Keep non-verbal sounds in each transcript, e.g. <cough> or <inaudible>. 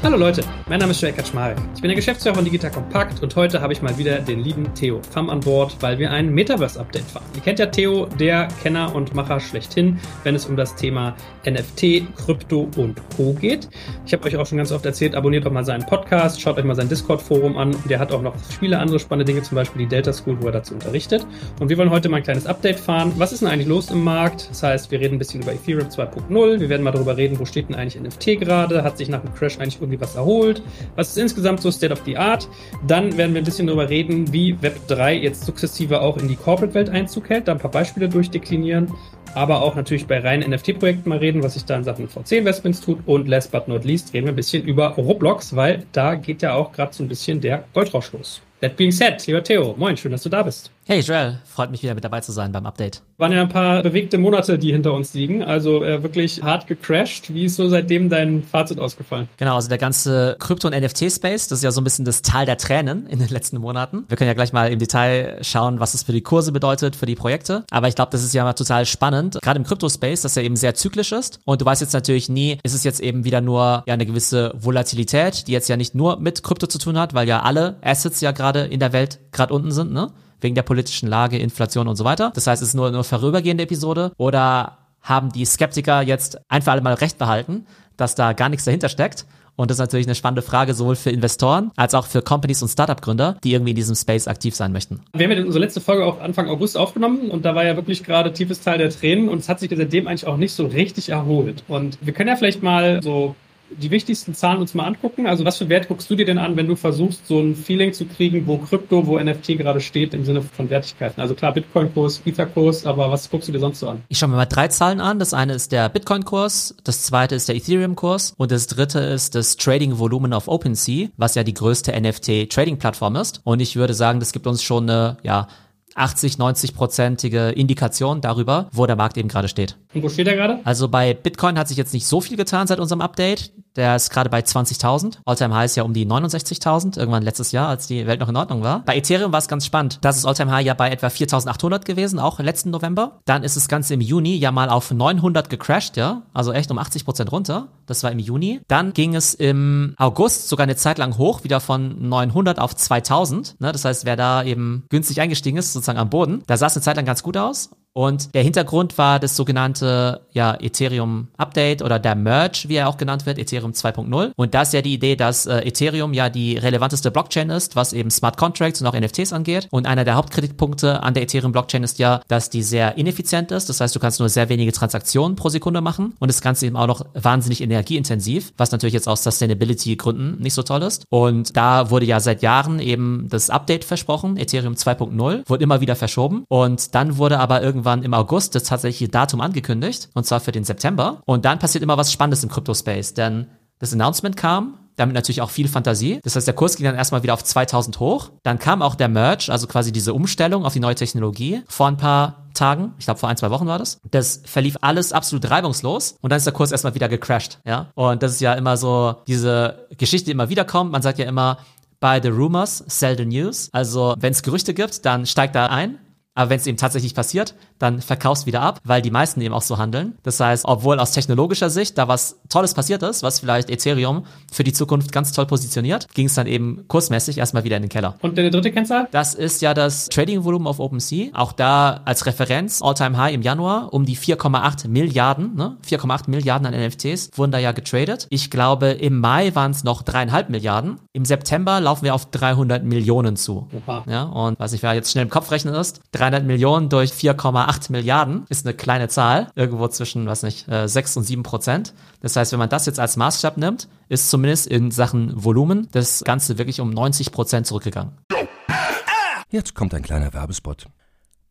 Hallo Leute, mein Name ist Joel Kaczmarek. Ich bin der Geschäftsführer von Digital Compact und heute habe ich mal wieder den lieben Theo Pham an Bord, weil wir ein Metaverse-Update fahren. Ihr kennt ja Theo, der Kenner und Macher schlechthin, wenn es um das Thema NFT, Krypto und Co. geht. Ich habe euch auch schon ganz oft erzählt, abonniert doch mal seinen Podcast, schaut euch mal sein Discord-Forum an. Der hat auch noch viele andere spannende Dinge, zum Beispiel die Delta School, wo er dazu unterrichtet. Und wir wollen heute mal ein kleines Update fahren. Was ist denn eigentlich los im Markt? Das heißt, wir reden ein bisschen über Ethereum 2.0. Wir werden mal darüber reden, wo steht denn eigentlich NFT gerade? Hat sich nach dem Crash eigentlich irgendwie was erholt? Was ist insgesamt so State of the Art? Dann werden wir ein bisschen darüber reden, wie Web3 jetzt sukzessive auch in die Corporate-Welt Einzug hält, da ein paar Beispiele durchdeklinieren, aber auch natürlich bei reinen NFT-Projekten mal reden, was sich da in Sachen VC-Investments tut und last but not least reden wir ein bisschen über Roblox, weil da geht ja auch gerade so ein bisschen der Goldrausch los. That being said, lieber Theo, moin, schön, dass du da bist. Hey Joel, freut mich wieder mit dabei zu sein beim Update. Waren ja ein paar bewegte Monate, die hinter uns liegen, also äh, wirklich hart gecrashed. Wie ist so seitdem dein Fazit ausgefallen? Genau, also der ganze Krypto- und NFT-Space, das ist ja so ein bisschen das Tal der Tränen in den letzten Monaten. Wir können ja gleich mal im Detail schauen, was es für die Kurse bedeutet, für die Projekte. Aber ich glaube, das ist ja mal total spannend, gerade im Krypto-Space, dass ja eben sehr zyklisch ist. Und du weißt jetzt natürlich nie, ist es jetzt eben wieder nur ja eine gewisse Volatilität, die jetzt ja nicht nur mit Krypto zu tun hat, weil ja alle Assets ja gerade in der Welt gerade unten sind, ne? Wegen der politischen Lage, Inflation und so weiter. Das heißt, es ist nur eine vorübergehende Episode oder haben die Skeptiker jetzt einfach alle mal recht behalten, dass da gar nichts dahinter steckt und das ist natürlich eine spannende Frage, sowohl für Investoren als auch für Companies und Startup-Gründer, die irgendwie in diesem Space aktiv sein möchten. Wir haben ja unsere letzte Folge auch Anfang August aufgenommen und da war ja wirklich gerade tiefes Teil der Tränen und es hat sich seitdem eigentlich auch nicht so richtig erholt. Und wir können ja vielleicht mal so die wichtigsten Zahlen uns mal angucken? Also was für Wert guckst du dir denn an, wenn du versuchst, so ein Feeling zu kriegen, wo Krypto, wo NFT gerade steht im Sinne von Wertigkeiten? Also klar, Bitcoin-Kurs, Ether-Kurs, aber was guckst du dir sonst so an? Ich schaue mir mal drei Zahlen an. Das eine ist der Bitcoin-Kurs, das zweite ist der Ethereum-Kurs und das dritte ist das Trading-Volumen auf OpenSea, was ja die größte NFT-Trading-Plattform ist. Und ich würde sagen, das gibt uns schon eine, ja, 80, 90-prozentige Indikation darüber, wo der Markt eben gerade steht. Und wo steht er gerade? Also bei Bitcoin hat sich jetzt nicht so viel getan seit unserem Update. Der ist gerade bei 20.000. Alltime High ist ja um die 69.000, irgendwann letztes Jahr, als die Welt noch in Ordnung war. Bei Ethereum war es ganz spannend. Das ist Alltime High ja bei etwa 4.800 gewesen, auch letzten November. Dann ist das Ganze im Juni ja mal auf 900 gecrashed, ja. Also echt um 80 Prozent runter. Das war im Juni. Dann ging es im August sogar eine Zeit lang hoch, wieder von 900 auf 2000. Ne? Das heißt, wer da eben günstig eingestiegen ist, sozusagen am Boden, da sah es eine Zeit lang ganz gut aus. Und der Hintergrund war das sogenannte ja, Ethereum Update oder der Merge, wie er auch genannt wird, Ethereum 2.0. Und da ist ja die Idee, dass äh, Ethereum ja die relevanteste Blockchain ist, was eben Smart Contracts und auch NFTs angeht. Und einer der Hauptkritikpunkte an der Ethereum Blockchain ist ja, dass die sehr ineffizient ist. Das heißt, du kannst nur sehr wenige Transaktionen pro Sekunde machen und das Ganze eben auch noch wahnsinnig energieintensiv, was natürlich jetzt aus Sustainability Gründen nicht so toll ist. Und da wurde ja seit Jahren eben das Update versprochen, Ethereum 2.0, wurde immer wieder verschoben. Und dann wurde aber irgendwann irgendwann im August das tatsächliche Datum angekündigt, und zwar für den September. Und dann passiert immer was Spannendes im Crypto-Space, denn das Announcement kam, damit natürlich auch viel Fantasie. Das heißt, der Kurs ging dann erstmal wieder auf 2000 hoch. Dann kam auch der Merge, also quasi diese Umstellung auf die neue Technologie vor ein paar Tagen. Ich glaube, vor ein, zwei Wochen war das. Das verlief alles absolut reibungslos und dann ist der Kurs erstmal wieder gecrashed, ja. Und das ist ja immer so diese Geschichte, die immer wieder kommt. Man sagt ja immer, buy the rumors, sell the news. Also, wenn es Gerüchte gibt, dann steigt da ein. Aber wenn es eben tatsächlich passiert, dann verkaufst wieder ab, weil die meisten eben auch so handeln. Das heißt, obwohl aus technologischer Sicht da was Tolles passiert ist, was vielleicht Ethereum für die Zukunft ganz toll positioniert, ging es dann eben kursmäßig erstmal wieder in den Keller. Und deine dritte Kennzahl? Das ist ja das Trading-Volumen auf OpenSea. Auch da als Referenz, All-Time High im Januar, um die 4,8 Milliarden, ne? 4,8 Milliarden an NFTs wurden da ja getradet. Ich glaube, im Mai waren es noch dreieinhalb Milliarden. Im September laufen wir auf 300 Millionen zu. Opa. Ja, und was ich wer jetzt schnell im Kopf rechnen ist, 300 Millionen durch 4,8 Milliarden ist eine kleine Zahl, irgendwo zwischen, was nicht, 6 äh, und 7 Prozent. Das heißt, wenn man das jetzt als Maßstab nimmt, ist zumindest in Sachen Volumen das Ganze wirklich um 90 Prozent zurückgegangen. Jetzt kommt ein kleiner Werbespot.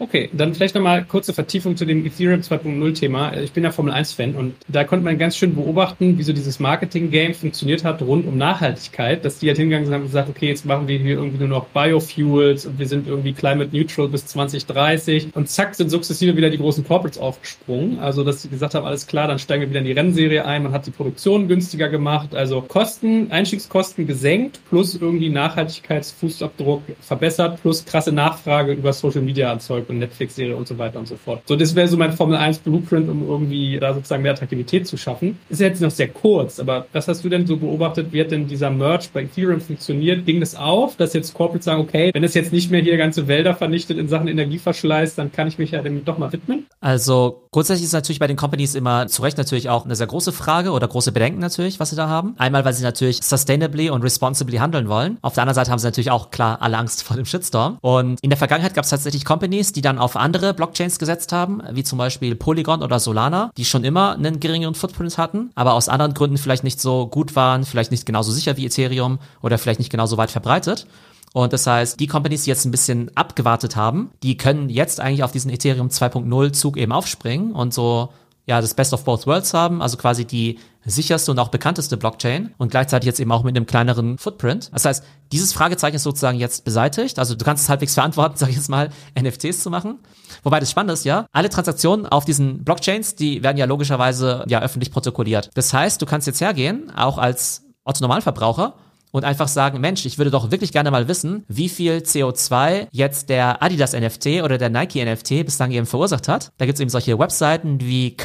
Okay, dann vielleicht nochmal kurze Vertiefung zu dem Ethereum 2.0 Thema. Ich bin ja Formel 1 Fan und da konnte man ganz schön beobachten, wie so dieses Marketing-Game funktioniert hat rund um Nachhaltigkeit, dass die halt hingegangen sind und gesagt, okay, jetzt machen wir hier irgendwie nur noch Biofuels und wir sind irgendwie climate neutral bis 2030 und zack sind sukzessive wieder die großen Corporates aufgesprungen. Also, dass sie gesagt haben, alles klar, dann steigen wir wieder in die Rennserie ein, man hat die Produktion günstiger gemacht, also Kosten, Einstiegskosten gesenkt plus irgendwie Nachhaltigkeitsfußabdruck verbessert plus krasse Nachfrage über Social Media erzeugt und Netflix-Serie und so weiter und so fort. So, das wäre so mein Formel 1 Blueprint, um irgendwie da sozusagen mehr Attraktivität zu schaffen. Ist jetzt noch sehr kurz, aber was hast du denn so beobachtet? Wie hat denn dieser Merge bei Ethereum funktioniert? Ging das auf, dass jetzt Corporates sagen, okay, wenn es jetzt nicht mehr hier ganze Wälder vernichtet in Sachen Energieverschleiß, dann kann ich mich ja dem doch mal widmen? Also grundsätzlich ist natürlich bei den Companies immer zu Recht natürlich auch eine sehr große Frage oder große Bedenken natürlich, was sie da haben. Einmal, weil sie natürlich sustainably und responsibly handeln wollen. Auf der anderen Seite haben sie natürlich auch klar alle Angst vor dem Shitstorm. Und in der Vergangenheit gab es tatsächlich Companies, die dann auf andere Blockchains gesetzt haben, wie zum Beispiel Polygon oder Solana, die schon immer einen geringeren Footprint hatten, aber aus anderen Gründen vielleicht nicht so gut waren, vielleicht nicht genauso sicher wie Ethereum oder vielleicht nicht genauso weit verbreitet. Und das heißt, die Companies, die jetzt ein bisschen abgewartet haben, die können jetzt eigentlich auf diesen Ethereum 2.0 Zug eben aufspringen und so ja das Best of Both Worlds haben, also quasi die sicherste und auch bekannteste Blockchain und gleichzeitig jetzt eben auch mit einem kleineren Footprint. Das heißt, dieses Fragezeichen ist sozusagen jetzt beseitigt. Also du kannst es halbwegs verantworten, <laughs> sag ich jetzt mal, NFTs zu machen. Wobei das Spannende ist ja, alle Transaktionen auf diesen Blockchains, die werden ja logischerweise ja öffentlich protokolliert. Das heißt, du kannst jetzt hergehen, auch als Otto Normalverbraucher und einfach sagen, Mensch, ich würde doch wirklich gerne mal wissen, wie viel CO2 jetzt der Adidas NFT oder der Nike NFT bislang eben verursacht hat. Da gibt es eben solche Webseiten wie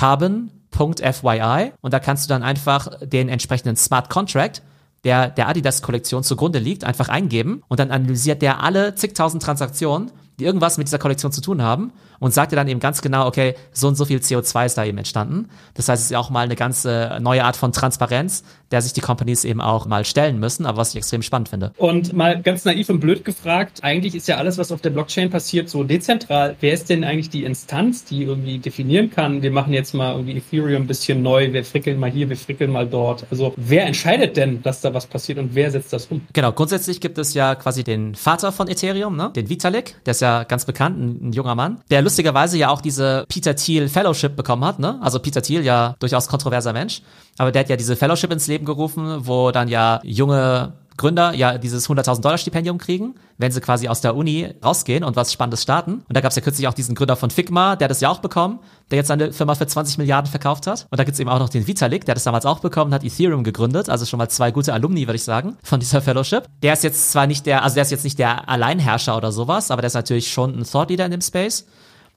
Carbon.fyi und da kannst du dann einfach den entsprechenden Smart Contract der der Adidas-Kollektion zugrunde liegt, einfach eingeben. Und dann analysiert der alle zigtausend Transaktionen, die irgendwas mit dieser Kollektion zu tun haben und sagt dir dann eben ganz genau, okay, so und so viel CO2 ist da eben entstanden. Das heißt, es ist ja auch mal eine ganze neue Art von Transparenz, der sich die Companies eben auch mal stellen müssen, aber was ich extrem spannend finde. Und mal ganz naiv und blöd gefragt, eigentlich ist ja alles, was auf der Blockchain passiert, so dezentral. Wer ist denn eigentlich die Instanz, die irgendwie definieren kann, wir machen jetzt mal irgendwie Ethereum ein bisschen neu, wir frickeln mal hier, wir frickeln mal dort. Also wer entscheidet denn, dass da was passiert und wer setzt das um? Genau, grundsätzlich gibt es ja quasi den Vater von Ethereum, ne? den Vitalik, der ist ja ganz bekannt, ein, ein junger Mann, der lustigerweise ja auch diese Peter Thiel Fellowship bekommen hat. Ne? Also Peter Thiel ja durchaus kontroverser Mensch, aber der hat ja diese Fellowship ins Leben gerufen, wo dann ja junge Gründer ja dieses 100.000 Dollar Stipendium kriegen, wenn sie quasi aus der Uni rausgehen und was Spannendes starten. Und da gab es ja kürzlich auch diesen Gründer von Figma, der das ja auch bekommen, der jetzt seine Firma für 20 Milliarden verkauft hat. Und da gibt's eben auch noch den Vitalik, der das damals auch bekommen hat, Ethereum gegründet. Also schon mal zwei gute Alumni, würde ich sagen, von dieser Fellowship. Der ist jetzt zwar nicht der, also der ist jetzt nicht der Alleinherrscher oder sowas, aber der ist natürlich schon ein Thought Leader in dem Space.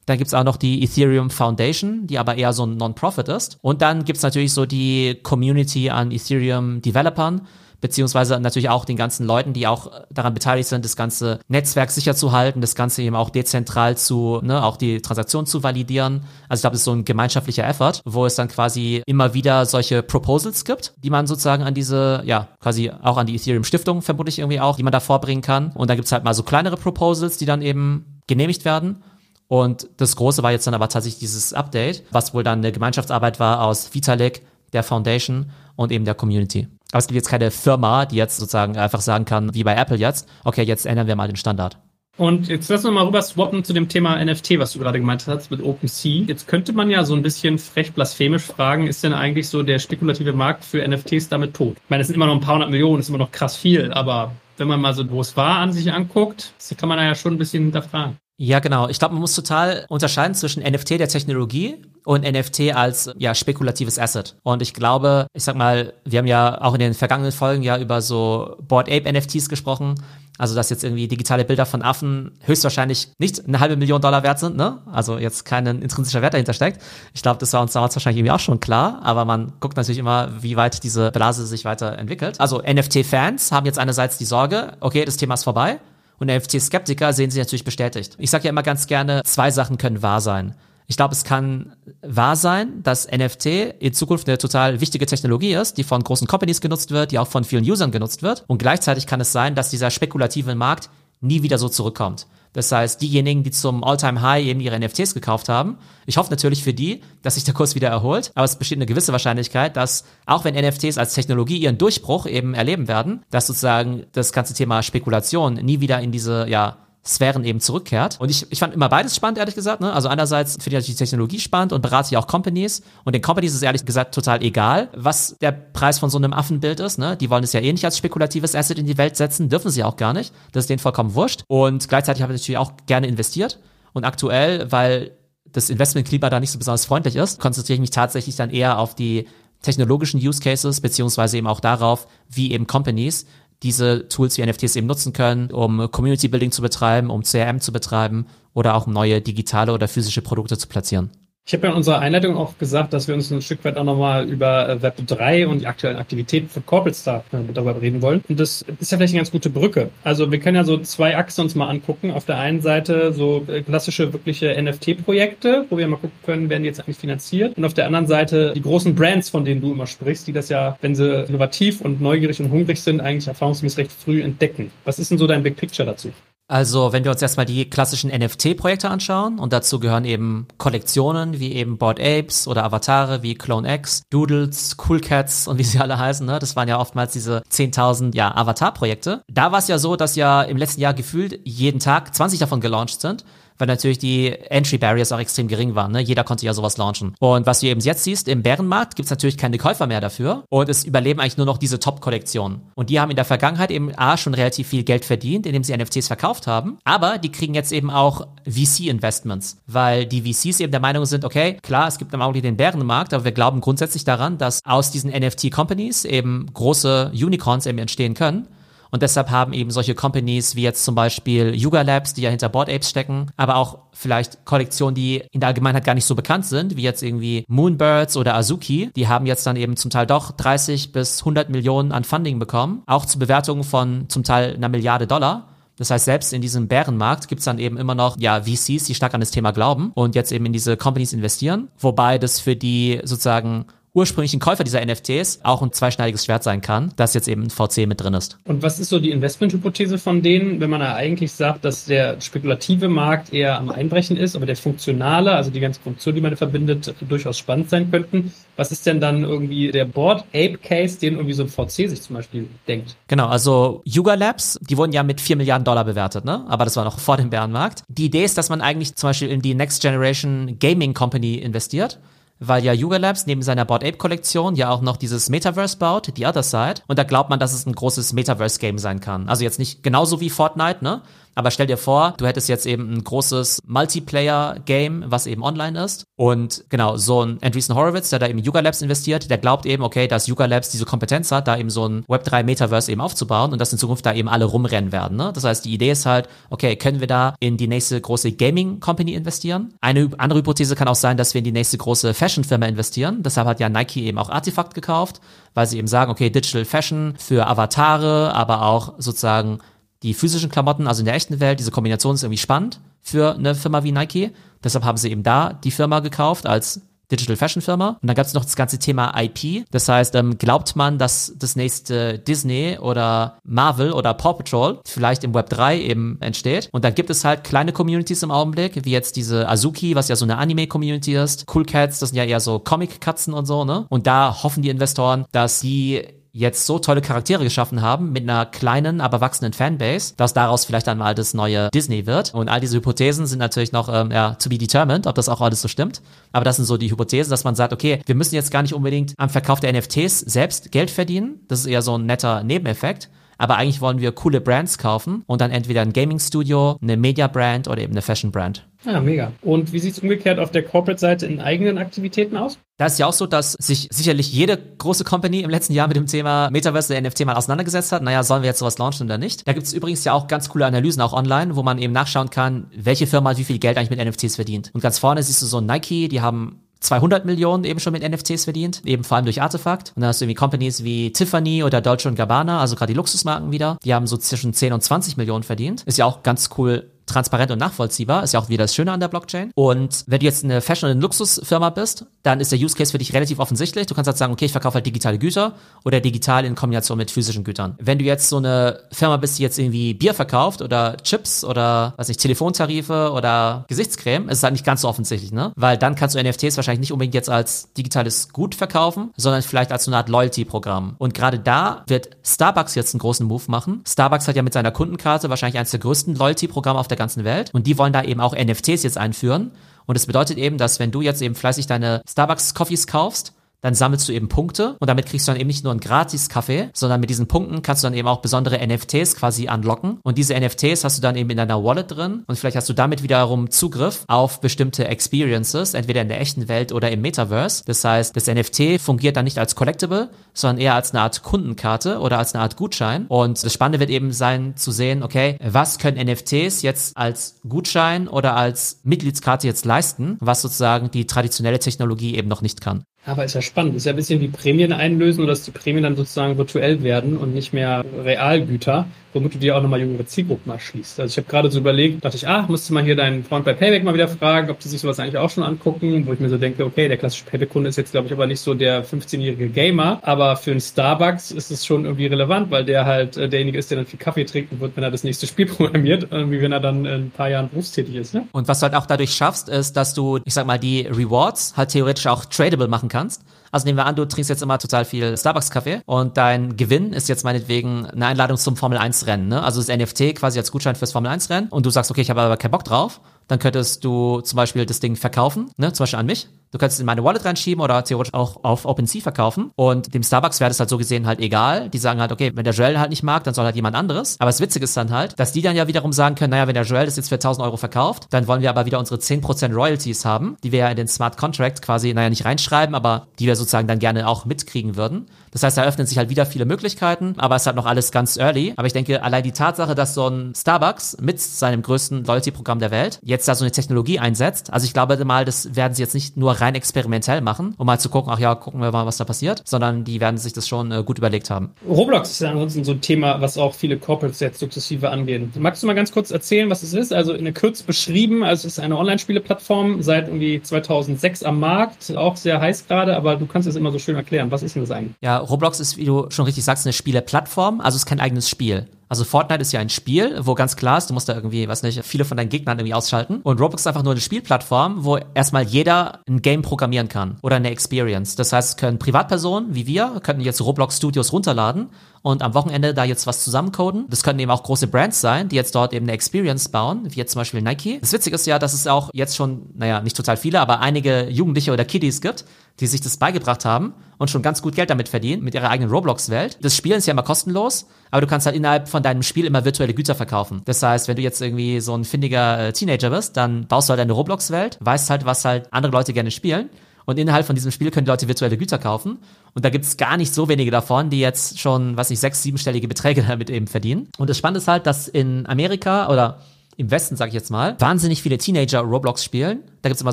Dann gibt's auch noch die Ethereum Foundation, die aber eher so ein Non-Profit ist. Und dann gibt's natürlich so die Community an Ethereum-Developern, beziehungsweise natürlich auch den ganzen Leuten, die auch daran beteiligt sind, das ganze Netzwerk sicher zu halten, das Ganze eben auch dezentral zu, ne, auch die Transaktion zu validieren. Also ich glaube, es ist so ein gemeinschaftlicher Effort, wo es dann quasi immer wieder solche Proposals gibt, die man sozusagen an diese, ja, quasi auch an die Ethereum Stiftung vermutlich irgendwie auch, die man da vorbringen kann. Und dann gibt's halt mal so kleinere Proposals, die dann eben genehmigt werden. Und das Große war jetzt dann aber tatsächlich dieses Update, was wohl dann eine Gemeinschaftsarbeit war aus Vitalik, der Foundation und eben der Community. Aber es gibt jetzt keine Firma, die jetzt sozusagen einfach sagen kann, wie bei Apple jetzt, okay, jetzt ändern wir mal den Standard. Und jetzt lass uns mal rüber swappen zu dem Thema NFT, was du gerade gemeint hast mit OpenSea. Jetzt könnte man ja so ein bisschen frech blasphemisch fragen, ist denn eigentlich so der spekulative Markt für NFTs damit tot? Ich meine, es sind immer noch ein paar hundert Millionen, ist immer noch krass viel, aber wenn man mal so, wo es war, an sich anguckt, kann man da ja schon ein bisschen hinterfragen. Ja, genau. Ich glaube, man muss total unterscheiden zwischen NFT der Technologie und NFT als ja spekulatives Asset. Und ich glaube, ich sag mal, wir haben ja auch in den vergangenen Folgen ja über so Board Ape NFTs gesprochen. Also, dass jetzt irgendwie digitale Bilder von Affen höchstwahrscheinlich nicht eine halbe Million Dollar wert sind, ne? Also jetzt kein intrinsischer Wert dahinter steckt. Ich glaube, das war uns damals wahrscheinlich irgendwie auch schon klar, aber man guckt natürlich immer, wie weit diese Blase sich weiterentwickelt. Also NFT-Fans haben jetzt einerseits die Sorge, okay, das Thema ist vorbei. Und NFT-Skeptiker sehen sich natürlich bestätigt. Ich sage ja immer ganz gerne, zwei Sachen können wahr sein. Ich glaube, es kann wahr sein, dass NFT in Zukunft eine total wichtige Technologie ist, die von großen Companies genutzt wird, die auch von vielen Usern genutzt wird. Und gleichzeitig kann es sein, dass dieser spekulative Markt nie wieder so zurückkommt. Das heißt, diejenigen, die zum All-Time-High eben ihre NFTs gekauft haben, ich hoffe natürlich für die, dass sich der Kurs wieder erholt, aber es besteht eine gewisse Wahrscheinlichkeit, dass auch wenn NFTs als Technologie ihren Durchbruch eben erleben werden, dass sozusagen das ganze Thema Spekulation nie wieder in diese, ja, Sphären eben zurückkehrt. Und ich, ich fand immer beides spannend, ehrlich gesagt. Ne? Also einerseits finde ich die Technologie spannend und berate ich auch Companies. Und den Companies ist ehrlich gesagt total egal, was der Preis von so einem Affenbild ist. Ne? Die wollen es ja eh nicht als spekulatives Asset in die Welt setzen, dürfen sie auch gar nicht. Das ist denen vollkommen wurscht. Und gleichzeitig habe ich natürlich auch gerne investiert. Und aktuell, weil das Investmentklima da nicht so besonders freundlich ist, konzentriere ich mich tatsächlich dann eher auf die technologischen Use Cases, beziehungsweise eben auch darauf, wie eben Companies diese Tools wie NFTs eben nutzen können, um Community Building zu betreiben, um CRM zu betreiben oder auch neue digitale oder physische Produkte zu platzieren. Ich habe ja in unserer Einleitung auch gesagt, dass wir uns ein Stück weit auch nochmal über äh, Web 3 und die aktuellen Aktivitäten von Corporate Star äh, darüber reden wollen. Und das ist ja vielleicht eine ganz gute Brücke. Also wir können ja so zwei Achsen uns mal angucken. Auf der einen Seite so äh, klassische, wirkliche NFT-Projekte, wo wir mal gucken können, werden die jetzt eigentlich finanziert. Und auf der anderen Seite die großen Brands, von denen du immer sprichst, die das ja, wenn sie innovativ und neugierig und hungrig sind, eigentlich erfahrungsgemäß recht früh entdecken. Was ist denn so dein Big Picture dazu? Also, wenn wir uns erstmal die klassischen NFT-Projekte anschauen, und dazu gehören eben Kollektionen wie eben Board Apes oder Avatare wie Clone X, Doodles, Cool Cats und wie sie alle heißen, ne? Das waren ja oftmals diese 10.000, ja, Avatar-Projekte. Da war es ja so, dass ja im letzten Jahr gefühlt jeden Tag 20 davon gelauncht sind weil natürlich die Entry Barriers auch extrem gering waren. Ne? Jeder konnte ja sowas launchen. Und was du eben jetzt siehst, im Bärenmarkt gibt es natürlich keine Käufer mehr dafür und es überleben eigentlich nur noch diese Top-Kollektionen. Und die haben in der Vergangenheit eben A schon relativ viel Geld verdient, indem sie NFTs verkauft haben, aber die kriegen jetzt eben auch VC-Investments, weil die VCs eben der Meinung sind, okay, klar, es gibt im Augenblick den Bärenmarkt, aber wir glauben grundsätzlich daran, dass aus diesen NFT-Companies eben große Unicorns eben entstehen können. Und deshalb haben eben solche Companies wie jetzt zum Beispiel Yuga Labs, die ja hinter Board Apes stecken, aber auch vielleicht Kollektionen, die in der Allgemeinheit gar nicht so bekannt sind, wie jetzt irgendwie Moonbirds oder Azuki, die haben jetzt dann eben zum Teil doch 30 bis 100 Millionen an Funding bekommen, auch zu Bewertungen von zum Teil einer Milliarde Dollar. Das heißt, selbst in diesem Bärenmarkt gibt es dann eben immer noch ja, VCs, die stark an das Thema glauben und jetzt eben in diese Companies investieren, wobei das für die sozusagen ursprünglichen Käufer dieser NFTs auch ein zweischneidiges Schwert sein kann, dass jetzt eben ein VC mit drin ist. Und was ist so die Investmenthypothese von denen, wenn man da eigentlich sagt, dass der spekulative Markt eher am Einbrechen ist, aber der funktionale, also die ganze Funktion, die man verbindet, durchaus spannend sein könnten? Was ist denn dann irgendwie der Board Ape Case, den irgendwie so ein VC sich zum Beispiel denkt? Genau, also Yuga Labs, die wurden ja mit 4 Milliarden Dollar bewertet, ne? Aber das war noch vor dem Bärenmarkt. Die Idee ist, dass man eigentlich zum Beispiel in die Next Generation Gaming Company investiert weil ja Yuga Labs neben seiner Board Ape Kollektion ja auch noch dieses Metaverse baut, The Other Side. Und da glaubt man, dass es ein großes Metaverse Game sein kann. Also jetzt nicht genauso wie Fortnite, ne? Aber stell dir vor, du hättest jetzt eben ein großes Multiplayer-Game, was eben online ist. Und genau, so ein Andreessen Horowitz, der da eben in Yuga Labs investiert, der glaubt eben, okay, dass Yuga Labs diese Kompetenz hat, da eben so ein Web3 Metaverse eben aufzubauen und dass in Zukunft da eben alle rumrennen werden. Ne? Das heißt, die Idee ist halt, okay, können wir da in die nächste große Gaming Company investieren? Eine andere Hypothese kann auch sein, dass wir in die nächste große Fashion Firma investieren. Deshalb hat ja Nike eben auch Artefakt gekauft, weil sie eben sagen, okay, Digital Fashion für Avatare, aber auch sozusagen die physischen Klamotten, also in der echten Welt, diese Kombination ist irgendwie spannend für eine Firma wie Nike. Deshalb haben sie eben da die Firma gekauft als Digital Fashion Firma. Und dann gab es noch das ganze Thema IP. Das heißt, ähm, glaubt man, dass das nächste Disney oder Marvel oder Paw Patrol vielleicht im Web 3 eben entsteht. Und dann gibt es halt kleine Communities im Augenblick, wie jetzt diese Azuki, was ja so eine Anime-Community ist. Cool Cats, das sind ja eher so Comic-Katzen und so, ne? Und da hoffen die Investoren, dass die jetzt so tolle Charaktere geschaffen haben mit einer kleinen, aber wachsenden Fanbase, dass daraus vielleicht dann das neue Disney wird. Und all diese Hypothesen sind natürlich noch ähm, ja, to be determined, ob das auch alles so stimmt. Aber das sind so die Hypothesen, dass man sagt, okay, wir müssen jetzt gar nicht unbedingt am Verkauf der NFTs selbst Geld verdienen. Das ist eher so ein netter Nebeneffekt aber eigentlich wollen wir coole Brands kaufen und dann entweder ein Gaming-Studio, eine Media-Brand oder eben eine Fashion-Brand. Ja, mega. Und wie sieht es umgekehrt auf der Corporate-Seite in eigenen Aktivitäten aus? Da ist ja auch so, dass sich sicherlich jede große Company im letzten Jahr mit dem Thema Metaverse oder NFT mal auseinandergesetzt hat. Naja, sollen wir jetzt sowas launchen oder nicht? Da gibt es übrigens ja auch ganz coole Analysen auch online, wo man eben nachschauen kann, welche Firma wie viel Geld eigentlich mit NFTs verdient. Und ganz vorne siehst du so Nike, die haben 200 Millionen eben schon mit NFTs verdient, eben vor allem durch Artefakt. Und dann hast du irgendwie Companies wie Tiffany oder Dolce Gabbana, also gerade die Luxusmarken wieder, die haben so zwischen 10 und 20 Millionen verdient. Ist ja auch ganz cool transparent und nachvollziehbar. Ist ja auch wieder das Schöne an der Blockchain. Und wenn du jetzt eine Fashion- und Luxusfirma bist, dann ist der Use Case für dich relativ offensichtlich. Du kannst halt sagen, okay, ich verkaufe halt digitale Güter oder digital in Kombination mit physischen Gütern. Wenn du jetzt so eine Firma bist, die jetzt irgendwie Bier verkauft oder Chips oder, weiß nicht, Telefontarife oder Gesichtscreme, ist es halt nicht ganz so offensichtlich, ne? Weil dann kannst du NFTs wahrscheinlich nicht unbedingt jetzt als digitales Gut verkaufen, sondern vielleicht als so eine Art Loyalty-Programm. Und gerade da wird Starbucks jetzt einen großen Move machen. Starbucks hat ja mit seiner Kundenkarte wahrscheinlich eines der größten Loyalty-Programme auf der ganzen Welt. Und die wollen da eben auch NFTs jetzt einführen. Und es bedeutet eben, dass wenn du jetzt eben fleißig deine Starbucks-Coffees kaufst, dann sammelst du eben Punkte und damit kriegst du dann eben nicht nur einen gratis Kaffee, sondern mit diesen Punkten kannst du dann eben auch besondere NFTs quasi unlocken und diese NFTs hast du dann eben in deiner Wallet drin und vielleicht hast du damit wiederum Zugriff auf bestimmte Experiences, entweder in der echten Welt oder im Metaverse. Das heißt, das NFT fungiert dann nicht als Collectible, sondern eher als eine Art Kundenkarte oder als eine Art Gutschein und das Spannende wird eben sein zu sehen, okay, was können NFTs jetzt als Gutschein oder als Mitgliedskarte jetzt leisten, was sozusagen die traditionelle Technologie eben noch nicht kann. Aber ist ja spannend. Ist ja ein bisschen wie Prämien einlösen oder dass die Prämien dann sozusagen virtuell werden und nicht mehr Realgüter womit du dir auch nochmal jüngere Zielgruppen erschließt. Also ich habe gerade so überlegt, dachte ich, musst du mal hier deinen Freund bei Payback mal wieder fragen, ob die sich sowas eigentlich auch schon angucken, wo ich mir so denke, okay, der klassische Payback-Kunde ist jetzt, glaube ich, aber nicht so der 15-jährige Gamer, aber für einen Starbucks ist es schon irgendwie relevant, weil der halt äh, derjenige ist, der dann viel Kaffee trinken wird, wenn er das nächste Spiel <laughs> programmiert, irgendwie wenn er dann in ein paar Jahren berufstätig ist. Ne? Und was du halt auch dadurch schaffst, ist, dass du, ich sag mal, die Rewards halt theoretisch auch tradable machen kannst. Also nehmen wir an, du trinkst jetzt immer total viel Starbucks-Kaffee und dein Gewinn ist jetzt meinetwegen eine Einladung zum Formel-1-Rennen. Ne? Also das NFT quasi als Gutschein fürs Formel-1-Rennen und du sagst, okay, ich habe aber keinen Bock drauf dann könntest du zum Beispiel das Ding verkaufen, ne, zum Beispiel an mich. Du könntest es in meine Wallet reinschieben oder theoretisch auch auf OpenSea verkaufen. Und dem Starbucks wäre das halt so gesehen halt egal. Die sagen halt, okay, wenn der Joel halt nicht mag, dann soll halt jemand anderes. Aber das Witzige ist dann halt, dass die dann ja wiederum sagen können, naja, wenn der Joel das jetzt für 1000 Euro verkauft, dann wollen wir aber wieder unsere 10% Royalties haben, die wir ja in den Smart Contract quasi, naja, nicht reinschreiben, aber die wir sozusagen dann gerne auch mitkriegen würden. Das heißt, da öffnen sich halt wieder viele Möglichkeiten, aber es ist halt noch alles ganz early. Aber ich denke, allein die Tatsache, dass so ein Starbucks mit seinem größten Loyalty-Programm der Welt jetzt da so eine Technologie einsetzt. Also ich glaube mal, das werden sie jetzt nicht nur rein experimentell machen, um mal zu gucken, ach ja, gucken wir mal, was da passiert, sondern die werden sich das schon äh, gut überlegt haben. Roblox ist ja ansonsten so ein Thema, was auch viele Corporates jetzt sukzessive angehen. Magst du mal ganz kurz erzählen, was es ist? Also in der Kürze beschrieben, also es ist eine Online-Spieleplattform seit irgendwie 2006 am Markt, auch sehr heiß gerade, aber du kannst es immer so schön erklären. Was ist denn das eigentlich? Ja, Roblox ist, wie du schon richtig sagst, eine Spieleplattform, also ist kein eigenes Spiel. Also Fortnite ist ja ein Spiel, wo ganz klar ist, du musst da irgendwie, weiß nicht, viele von deinen Gegnern irgendwie ausschalten. Und Roblox ist einfach nur eine Spielplattform, wo erstmal jeder ein Game programmieren kann oder eine Experience. Das heißt, können Privatpersonen wie wir, könnten jetzt Roblox Studios runterladen und am Wochenende da jetzt was zusammencoden. Das können eben auch große Brands sein, die jetzt dort eben eine Experience bauen, wie jetzt zum Beispiel Nike. Das Witzige ist ja, dass es auch jetzt schon, naja, nicht total viele, aber einige Jugendliche oder Kiddies gibt, die sich das beigebracht haben und schon ganz gut Geld damit verdienen, mit ihrer eigenen Roblox-Welt. Das Spielen ist ja immer kostenlos, aber du kannst halt innerhalb von deinem Spiel immer virtuelle Güter verkaufen. Das heißt, wenn du jetzt irgendwie so ein findiger äh, Teenager bist, dann baust du halt eine Roblox-Welt, weißt halt, was halt andere Leute gerne spielen. Und innerhalb von diesem Spiel können die Leute virtuelle Güter kaufen. Und da gibt es gar nicht so wenige davon, die jetzt schon, was nicht, sechs, siebenstellige Beträge <laughs> damit eben verdienen. Und das Spannende ist halt, dass in Amerika oder im Westen, sag ich jetzt mal, wahnsinnig viele Teenager Roblox spielen. Da gibt's immer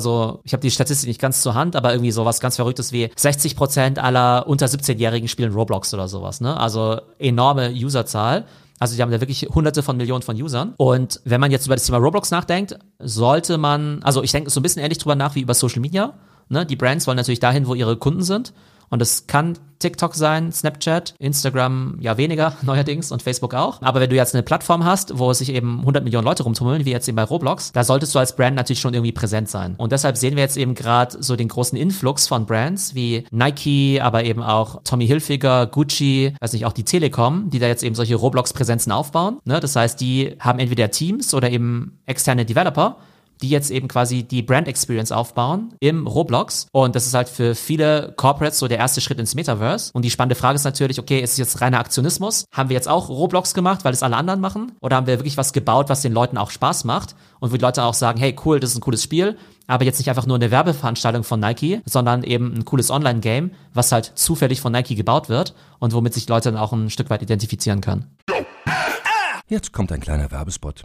so, ich habe die Statistik nicht ganz zur Hand, aber irgendwie sowas ganz Verrücktes wie 60 Prozent aller unter 17-Jährigen spielen Roblox oder sowas. Ne? Also enorme Userzahl. Also die haben da wirklich hunderte von Millionen von Usern. Und wenn man jetzt über das Thema Roblox nachdenkt, sollte man, also ich denke so ein bisschen ähnlich drüber nach wie über Social Media. Ne? Die Brands wollen natürlich dahin, wo ihre Kunden sind. Und es kann TikTok sein, Snapchat, Instagram ja weniger <laughs> neuerdings und Facebook auch. Aber wenn du jetzt eine Plattform hast, wo sich eben 100 Millionen Leute rumtummeln, wie jetzt eben bei Roblox, da solltest du als Brand natürlich schon irgendwie präsent sein. Und deshalb sehen wir jetzt eben gerade so den großen Influx von Brands wie Nike, aber eben auch Tommy Hilfiger, Gucci, weiß nicht, auch die Telekom, die da jetzt eben solche Roblox-Präsenzen aufbauen. Ne? Das heißt, die haben entweder Teams oder eben externe Developer, die jetzt eben quasi die Brand Experience aufbauen im Roblox. Und das ist halt für viele Corporates so der erste Schritt ins Metaverse. Und die spannende Frage ist natürlich, okay, ist es jetzt reiner Aktionismus? Haben wir jetzt auch Roblox gemacht, weil es alle anderen machen? Oder haben wir wirklich was gebaut, was den Leuten auch Spaß macht? Und wo die Leute auch sagen, hey, cool, das ist ein cooles Spiel, aber jetzt nicht einfach nur eine Werbeveranstaltung von Nike, sondern eben ein cooles Online-Game, was halt zufällig von Nike gebaut wird und womit sich Leute dann auch ein Stück weit identifizieren können. Jetzt kommt ein kleiner Werbespot.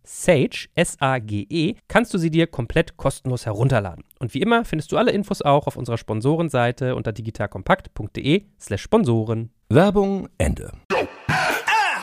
Sage, S-A-G-E, kannst du sie dir komplett kostenlos herunterladen. Und wie immer findest du alle Infos auch auf unserer Sponsorenseite unter digitalkompakt.de slash Sponsoren. Werbung Ende.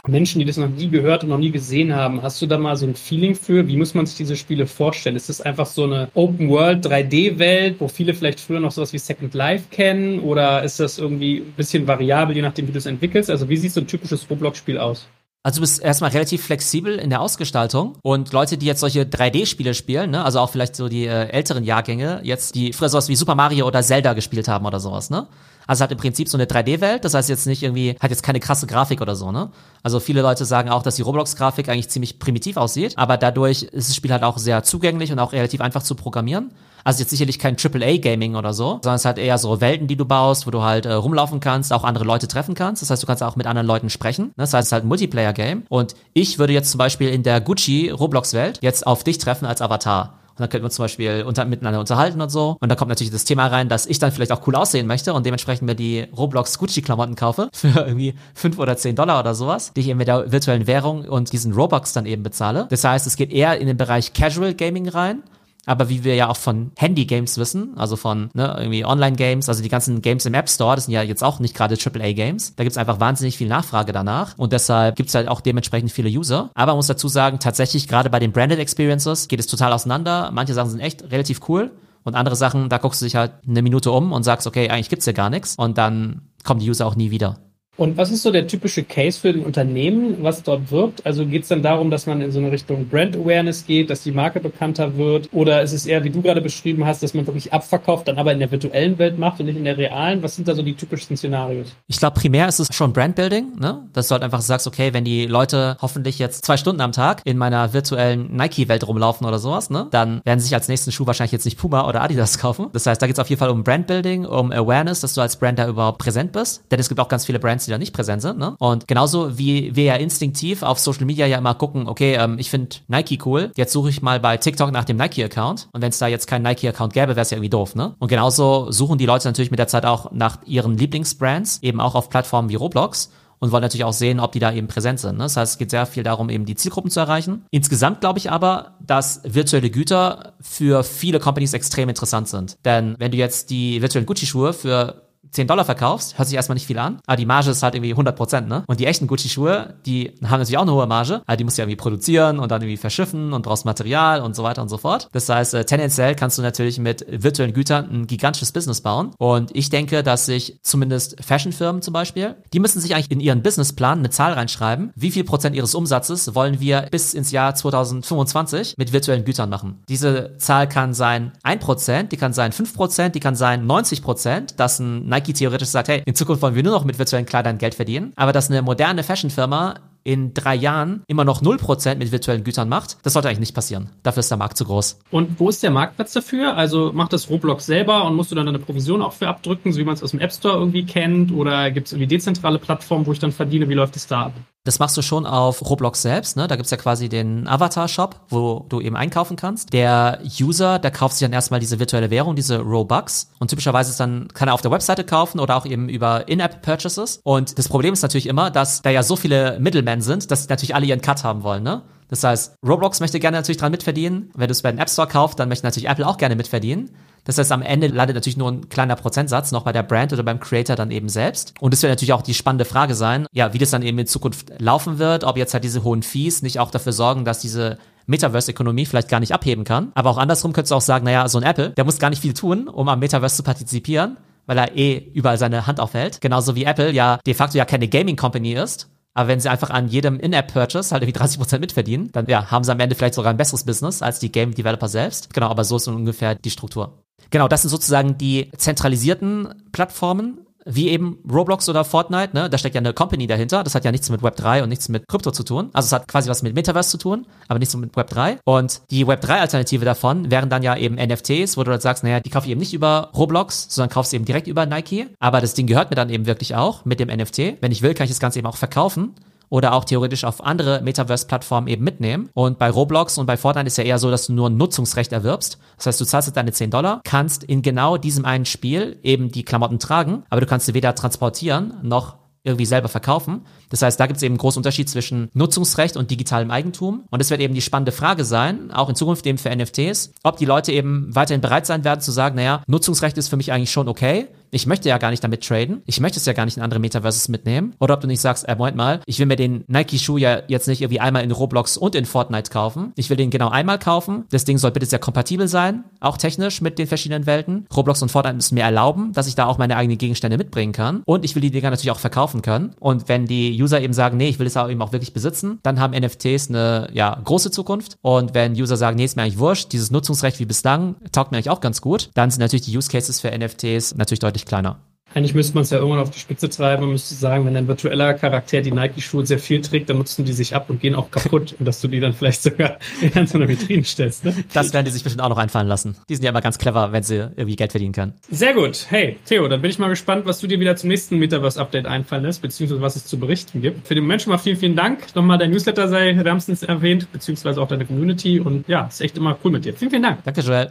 Menschen, die das noch nie gehört und noch nie gesehen haben, hast du da mal so ein Feeling für? Wie muss man sich diese Spiele vorstellen? Ist das einfach so eine Open World 3D-Welt, wo viele vielleicht früher noch sowas wie Second Life kennen? Oder ist das irgendwie ein bisschen variabel, je nachdem, wie du es entwickelst? Also, wie sieht so ein typisches Roblox-Spiel aus? Also du bist erstmal relativ flexibel in der Ausgestaltung und Leute, die jetzt solche 3D-Spiele spielen, ne, also auch vielleicht so die äh, älteren Jahrgänge, jetzt die früher sowas wie Super Mario oder Zelda gespielt haben oder sowas, ne? Also hat im Prinzip so eine 3D-Welt, das heißt jetzt nicht irgendwie, hat jetzt keine krasse Grafik oder so, ne? Also viele Leute sagen auch, dass die Roblox-Grafik eigentlich ziemlich primitiv aussieht, aber dadurch ist das Spiel halt auch sehr zugänglich und auch relativ einfach zu programmieren. Also jetzt sicherlich kein AAA-Gaming oder so, sondern es hat eher so Welten, die du baust, wo du halt äh, rumlaufen kannst, auch andere Leute treffen kannst. Das heißt, du kannst auch mit anderen Leuten sprechen. Das heißt, es ist halt ein Multiplayer-Game. Und ich würde jetzt zum Beispiel in der Gucci Roblox-Welt jetzt auf dich treffen als Avatar. Und dann könnten wir zum Beispiel unter, miteinander unterhalten und so. Und da kommt natürlich das Thema rein, dass ich dann vielleicht auch cool aussehen möchte und dementsprechend mir die Roblox Gucci-Klamotten kaufe <laughs> für irgendwie fünf oder zehn Dollar oder sowas, die ich eben mit der virtuellen Währung und diesen Robux dann eben bezahle. Das heißt, es geht eher in den Bereich Casual Gaming rein. Aber wie wir ja auch von Handy-Games wissen, also von ne, irgendwie Online-Games, also die ganzen Games im App Store, das sind ja jetzt auch nicht gerade AAA-Games. Da gibt's einfach wahnsinnig viel Nachfrage danach und deshalb gibt's halt auch dementsprechend viele User. Aber man muss dazu sagen, tatsächlich gerade bei den Branded Experiences geht es total auseinander. Manche Sachen sind echt relativ cool und andere Sachen, da guckst du dich halt eine Minute um und sagst, okay, eigentlich gibt's ja gar nichts und dann kommen die User auch nie wieder. Und was ist so der typische Case für ein Unternehmen, was dort wirbt? Also geht es dann darum, dass man in so eine Richtung Brand Awareness geht, dass die Marke bekannter wird? Oder ist es eher, wie du gerade beschrieben hast, dass man wirklich abverkauft, dann aber in der virtuellen Welt macht und nicht in der realen? Was sind da so die typischsten Szenarios? Ich glaube, primär ist es schon Brandbuilding, ne? Dass du halt einfach sagst, okay, wenn die Leute hoffentlich jetzt zwei Stunden am Tag in meiner virtuellen Nike-Welt rumlaufen oder sowas, ne? Dann werden sie sich als nächsten Schuh wahrscheinlich jetzt nicht Puma oder Adidas kaufen. Das heißt, da geht es auf jeden Fall um Brandbuilding, um Awareness, dass du als Brand da überhaupt präsent bist. Denn es gibt auch ganz viele Brands, die da nicht präsent sind. Ne? Und genauso wie wir ja instinktiv auf Social Media ja immer gucken, okay, ähm, ich finde Nike cool, jetzt suche ich mal bei TikTok nach dem Nike-Account. Und wenn es da jetzt keinen Nike-Account gäbe, wäre es ja irgendwie doof. Ne? Und genauso suchen die Leute natürlich mit der Zeit auch nach ihren Lieblingsbrands, eben auch auf Plattformen wie Roblox und wollen natürlich auch sehen, ob die da eben präsent sind. Ne? Das heißt, es geht sehr viel darum, eben die Zielgruppen zu erreichen. Insgesamt glaube ich aber, dass virtuelle Güter für viele Companies extrem interessant sind. Denn wenn du jetzt die virtuellen Gucci-Schuhe für 10 Dollar verkaufst, hört sich erstmal nicht viel an, aber die Marge ist halt irgendwie 100 Prozent, ne? Und die echten Gucci-Schuhe, die haben natürlich auch eine hohe Marge, aber die musst du ja irgendwie produzieren und dann irgendwie verschiffen und brauchst Material und so weiter und so fort. Das heißt, äh, tendenziell kannst du natürlich mit virtuellen Gütern ein gigantisches Business bauen. Und ich denke, dass sich zumindest Fashionfirmen zum Beispiel, die müssen sich eigentlich in ihren Businessplan eine Zahl reinschreiben, wie viel Prozent ihres Umsatzes wollen wir bis ins Jahr 2025 mit virtuellen Gütern machen. Diese Zahl kann sein 1%, die kann sein 5%, die kann sein 90%, dass ein Nike theoretisch sagt, hey, in Zukunft wollen wir nur noch mit virtuellen Kleidern Geld verdienen, aber dass eine moderne Fashionfirma in drei Jahren immer noch 0% mit virtuellen Gütern macht, das sollte eigentlich nicht passieren. Dafür ist der Markt zu groß. Und wo ist der Marktplatz dafür? Also macht das Roblox selber und musst du dann eine Provision auch für abdrücken, so wie man es aus dem App Store irgendwie kennt? Oder gibt es irgendwie dezentrale Plattformen, wo ich dann verdiene? Wie läuft es da ab? Das machst du schon auf Roblox selbst. Ne? Da gibt's ja quasi den Avatar-Shop, wo du eben einkaufen kannst. Der User, der kauft sich dann erstmal diese virtuelle Währung, diese Robux. Und typischerweise ist dann, kann er auf der Webseite kaufen oder auch eben über In-App-Purchases. Und das Problem ist natürlich immer, dass da ja so viele Middlemen sind, dass natürlich alle ihren Cut haben wollen. Ne? Das heißt, Roblox möchte gerne natürlich dran mitverdienen. Wenn du es bei den App Store kaufst, dann möchte natürlich Apple auch gerne mitverdienen. Das heißt, am Ende landet natürlich nur ein kleiner Prozentsatz noch bei der Brand oder beim Creator dann eben selbst. Und das wird natürlich auch die spannende Frage sein, ja, wie das dann eben in Zukunft laufen wird, ob jetzt halt diese hohen Fees nicht auch dafür sorgen, dass diese Metaverse-Ökonomie vielleicht gar nicht abheben kann. Aber auch andersrum könntest du auch sagen, naja, so ein Apple, der muss gar nicht viel tun, um am Metaverse zu partizipieren, weil er eh überall seine Hand aufhält. Genauso wie Apple ja de facto ja keine Gaming-Company ist, aber wenn sie einfach an jedem In-App-Purchase halt irgendwie 30% mitverdienen, dann ja, haben sie am Ende vielleicht sogar ein besseres Business als die Game-Developer selbst. Genau, aber so ist ungefähr die Struktur. Genau, das sind sozusagen die zentralisierten Plattformen, wie eben Roblox oder Fortnite, ne? Da steckt ja eine Company dahinter. Das hat ja nichts mit Web3 und nichts mit Krypto zu tun. Also es hat quasi was mit Metaverse zu tun, aber nichts mit Web3. Und die Web3-Alternative davon wären dann ja eben NFTs, wo du halt sagst, naja, die kaufe ich eben nicht über Roblox, sondern kaufst eben direkt über Nike. Aber das Ding gehört mir dann eben wirklich auch mit dem NFT. Wenn ich will, kann ich das Ganze eben auch verkaufen oder auch theoretisch auf andere Metaverse-Plattformen eben mitnehmen. Und bei Roblox und bei Fortnite ist ja eher so, dass du nur ein Nutzungsrecht erwirbst. Das heißt, du zahlst jetzt deine 10 Dollar, kannst in genau diesem einen Spiel eben die Klamotten tragen, aber du kannst sie weder transportieren noch irgendwie selber verkaufen. Das heißt, da gibt es eben einen großen Unterschied zwischen Nutzungsrecht und digitalem Eigentum. Und es wird eben die spannende Frage sein, auch in Zukunft eben für NFTs, ob die Leute eben weiterhin bereit sein werden zu sagen, naja, Nutzungsrecht ist für mich eigentlich schon okay, ich möchte ja gar nicht damit traden, ich möchte es ja gar nicht in andere Metaverses mitnehmen. Oder ob du nicht sagst, äh, Moment mal, ich will mir den Nike-Schuh ja jetzt nicht irgendwie einmal in Roblox und in Fortnite kaufen. Ich will den genau einmal kaufen. Das Ding soll bitte sehr kompatibel sein, auch technisch mit den verschiedenen Welten. Roblox und Fortnite müssen mir erlauben, dass ich da auch meine eigenen Gegenstände mitbringen kann. Und ich will die Dinger natürlich auch verkaufen können. Und wenn die User eben sagen, nee, ich will es auch eben auch wirklich besitzen, dann haben NFTs eine ja, große Zukunft. Und wenn User sagen, nee, ist mir eigentlich wurscht, dieses Nutzungsrecht wie bislang taugt mir eigentlich auch ganz gut, dann sind natürlich die Use Cases für NFTs natürlich deutlich kleiner. Eigentlich müsste man es ja irgendwann auf die Spitze treiben und müsste sagen, wenn ein virtueller Charakter die Nike-Schuhe sehr viel trägt, dann nutzen die sich ab und gehen auch kaputt und <laughs> dass du die dann vielleicht sogar in so einer Vitrine stellst. Ne? Das werden die sich bestimmt auch noch einfallen lassen. Die sind ja immer ganz clever, wenn sie irgendwie Geld verdienen können. Sehr gut. Hey, Theo, dann bin ich mal gespannt, was du dir wieder zum nächsten Metaverse-Update einfallen lässt, beziehungsweise was es zu berichten gibt. Für den Moment schon mal vielen, vielen Dank. Nochmal dein Newsletter sei wärmstens erwähnt, beziehungsweise auch deine Community und ja, ist echt immer cool mit dir. Vielen, vielen Dank. Danke, Joel.